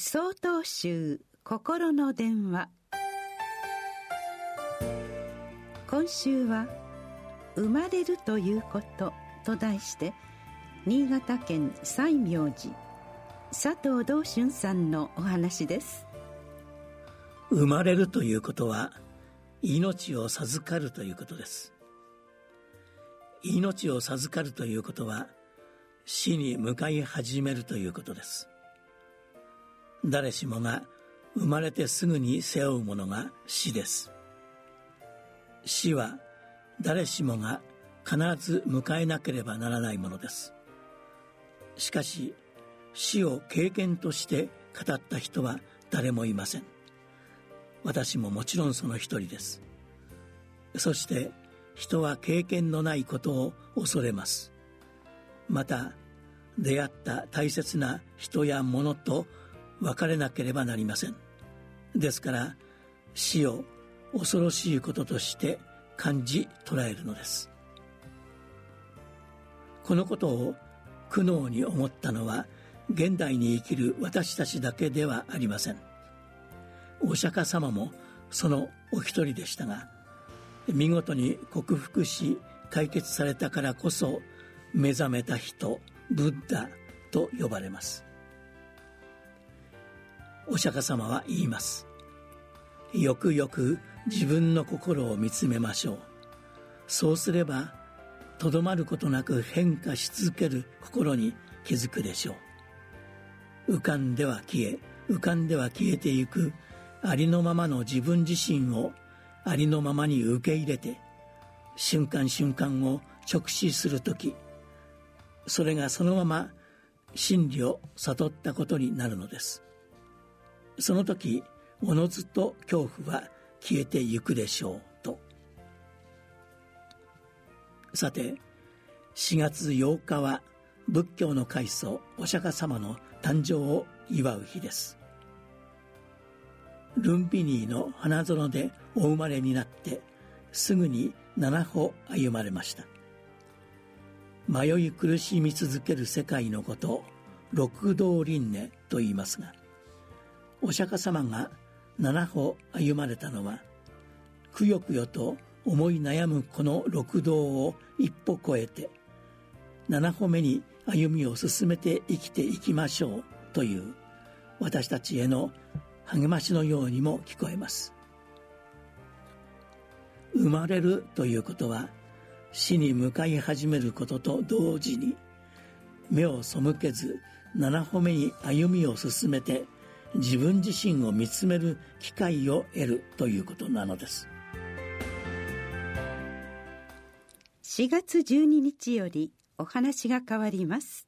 総統集心の電話。今週は「生まれるということ」と題して新潟県西明寺佐藤道春さんのお話です。生まれるということは命を授かるということです。命を授かるということは死に向かい始めるということです。誰しもが生まれてすぐに背負うものが死です。死は誰しもが必ず迎えなければならないものです。しかし死を経験として語った人は誰もいません。私ももちろんその一人です。そして人は経験のないことを恐れます。また出会った大切な人や物と別れなければなりません。ですから死を恐ろしいこととして感じ捉えるのです。このことを苦悩に思ったのは現代に生きる私たちだけではありません。お釈迦様もそのお一人でしたが見事に克服し解決されたからこそ目覚めた人ブッダと呼ばれます。お釈迦様は言います。よくよく自分の心を見つめましょう。そうすればとどまることなく変化し続ける心に気づくでしょう。浮かんでは消え浮かんでは消えていくありのままの自分自身をありのままに受け入れて瞬間瞬間を直視する時それがそのまま真理を悟ったことになるのです。その時おのずと恐怖は消えてゆくでしょうと。さて4月8日は仏教の開祖お釈迦様の誕生を祝う日です。ルンピニーの花園でお生まれになってすぐに七歩歩まれました。迷い苦しみ続ける世界のことを六道輪廻と言いますがお釈迦様が七歩歩まれたのはくよくよと思い悩むこの六道を一歩越えて七歩目に歩みを進めて生きていきましょうという私たちへの励ましのようにも聞こえます。生まれるということは死に向かい始めることと同時に目を背けず七歩目に歩みを進めて自分自身を見つめる機会を得るということなのです。4月12日よりお話が変わります。